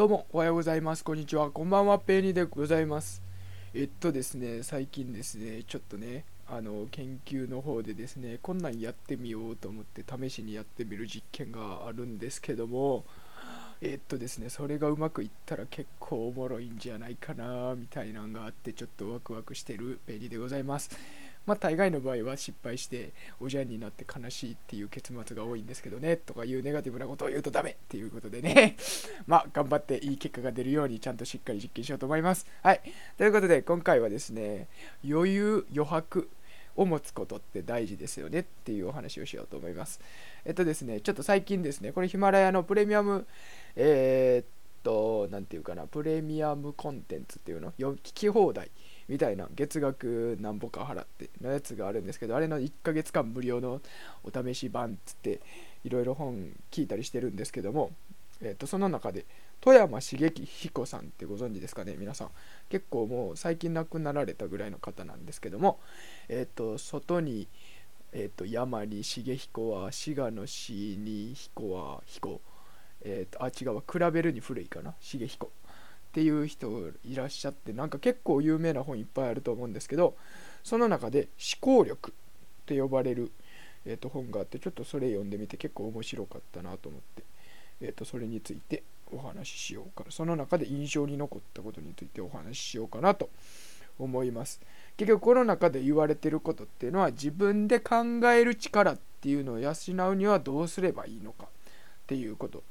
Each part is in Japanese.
どうもおはようございます。こんにちは。こんばんは。ペーニーでございます。えっとですね、最近ですね、ちょっとね、あの研究の方でですね、こんなんやってみようと思って試しにやってみる実験があるんですけども、えっとですね、それがうまくいったら結構おもろいんじゃないかな、みたいなのがあって、ちょっとワクワクしてるペーニでございます。まあ、大概の場合は失敗しておじゃんになって悲しいっていう結末が多いんですけどねとかいうネガティブなことを言うとダメっていうことでね。まあ頑張っていい結果が出るようにちゃんとしっかり実験しようと思います。はい。ということで今回はですね余裕余白を持つことって大事ですよねっていうお話をしようと思います。えっとですねちょっと最近ですねこれヒマラヤのプレミアムえー、っと何て言うかなプレミアムコンテンツっていうの？聞き放題みたいな月額何ぼか払ってのやつがあるんですけどあれの1ヶ月間無料のお試し版っつっていろいろ本聞いたりしてるんですけども、えー、とその中で富山茂樹彦さんってご存知ですかね皆さん。結構もう最近亡くなられたぐらいの方なんですけどもえっ、と外にえっ、と山に茂彦は滋賀の死に彦は彦。えっ、とあ違うわ比べるに古いかな。茂彦っていう人いらっしゃってなんか結構有名な本いっぱいあると思うんですけどその中で思考力って呼ばれる、えー、と本があってちょっとそれ読んでみて結構面白かったなと思って、えー、とそれについてお話ししようかな。その中で印象に残ったことについてお話ししようかなと思います。結局この中で言われてることっていうのは自分で考える力っていうのを養うにはどうすればいいのかっていうこと。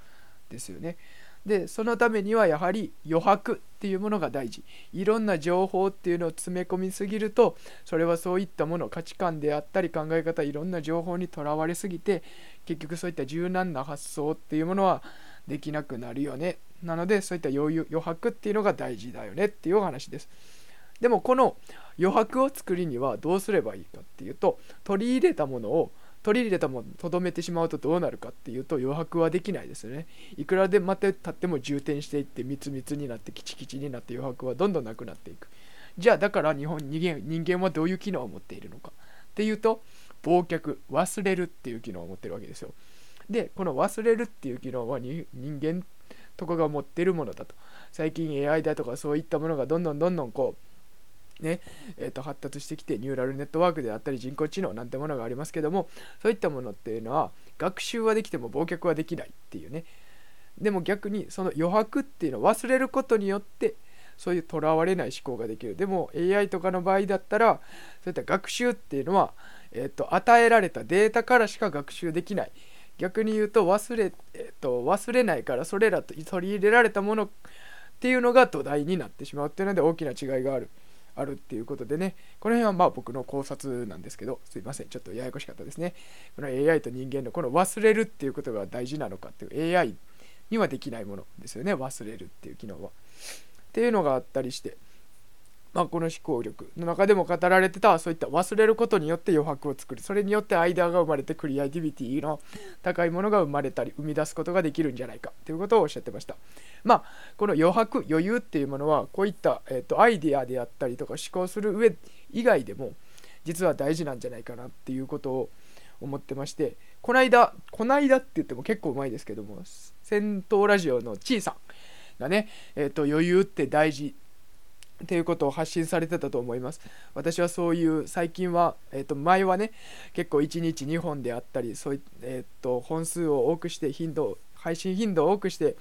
ですよね。でそのためにはやはり余白っていうものが大事。いろんな情報っていうのを詰め込みすぎるとそれはそういったもの価値観であったり考え方いろんな情報にとらわれすぎて結局そういった柔軟な発想っていうものはできなくなるよね。なのでそういった余裕余白っていうのが大事だよねっていうお話です。でもこの余白を作りにはどうすればいいかっていうと取り入れたものを取り入れたものとどめてしまうとどうなるかっていうと余白はできないですよね。いくらでまた経っても充填していって密密になってキチキチになって余白はどんどんなくなっていく。じゃあだから日本人間人間はどういう機能を持っているのかっていうと忘却忘れるっていう機能を持ってるわけですよ。でこの忘れるっていう機能は人間とかが持ってるものだと。最近 AI だとかそういったものがどんどんどんどんこうねえー、と発達してきてニューラルネットワークであったり人工知能なんてものがありますけどもそういったものっていうのは学習はできても忘却はできないっていうね。でも逆にその余白っていうのを忘れることによってそういうとらわれない思考ができる。でも AI とかの場合だったらそういった学習っていうのは、えー、と与えられたデータからしか学習できない。逆に言うと忘れ,、えー、と忘れないからそれらと取り入れられたものっていうのが土台になってしまうっていうので大きな違いがある。あるっていうことでね、この辺はまあ僕の考察なんですけど、すいません、ちょっとややこしかったですね。この AI と人間のこの忘れるっていうことが大事なのかっていう AI にはできないものですよね、忘れるっていう機能は。っていうのがあったりして、まあ、この思考力の中でも語られてたそういった忘れることによって余白を作る。それによってアイデアが生まれてクリエイティビティの高いものが生まれたり生み出すことができるんじゃないか。ということをおっしゃってました。まあこの余白余裕っていうものはこういった、えーと、アイデアであったりとか思考する上以外でも実は大事なんじゃないかなっていうことを思ってましてこないだこないだって言っても結構うまいですけども戦闘ラジオのちいさんがね、えーと余裕って大事っていうことを発信されてたと思います。私はそういう最近は、えー、と前はね結構1日2本であったりそうい、えー、と本数を多くして頻度配信頻度を多くして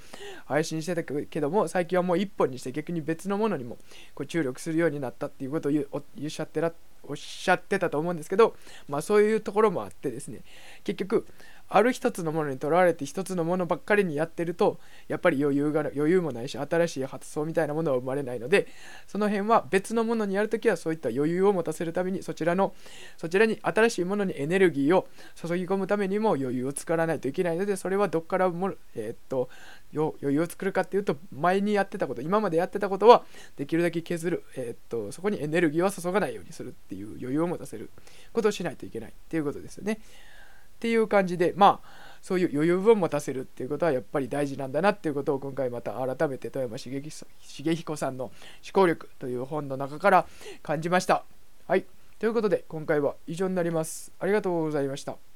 配信してたけども最近はもう1本にして逆に別のものにもこう注力するようになったっていうことをおっしゃってらおっしゃってたと思うんですけどまあそういうところもあってですね結局ある一つのものにとらわれて一つのものばっかりにやってるとやっぱり余裕が余裕もないし新しい発想みたいなものは生まれないのでその辺は別のものにやるときはそういった余裕を持たせるためにそちらのそちらに新しいものにエネルギーを注ぎ込むためにも余裕を作らないといけないのでそれはどっからも、えー、っと余裕を作るかっていうと前にやってたこと今までやってたことはできるだけ削る、えー、っとそこにエネルギーは注がないようにするっていう余裕を持たせることをしないといけないっていうことですよね。っていう感じでまあそういう余裕を持たせるっていうことはやっぱり大事なんだなっていうことを今回また改めて富山茂彦さんの思考力という本の中から感じました。はい。ということで今回は以上になります。ありがとうございました。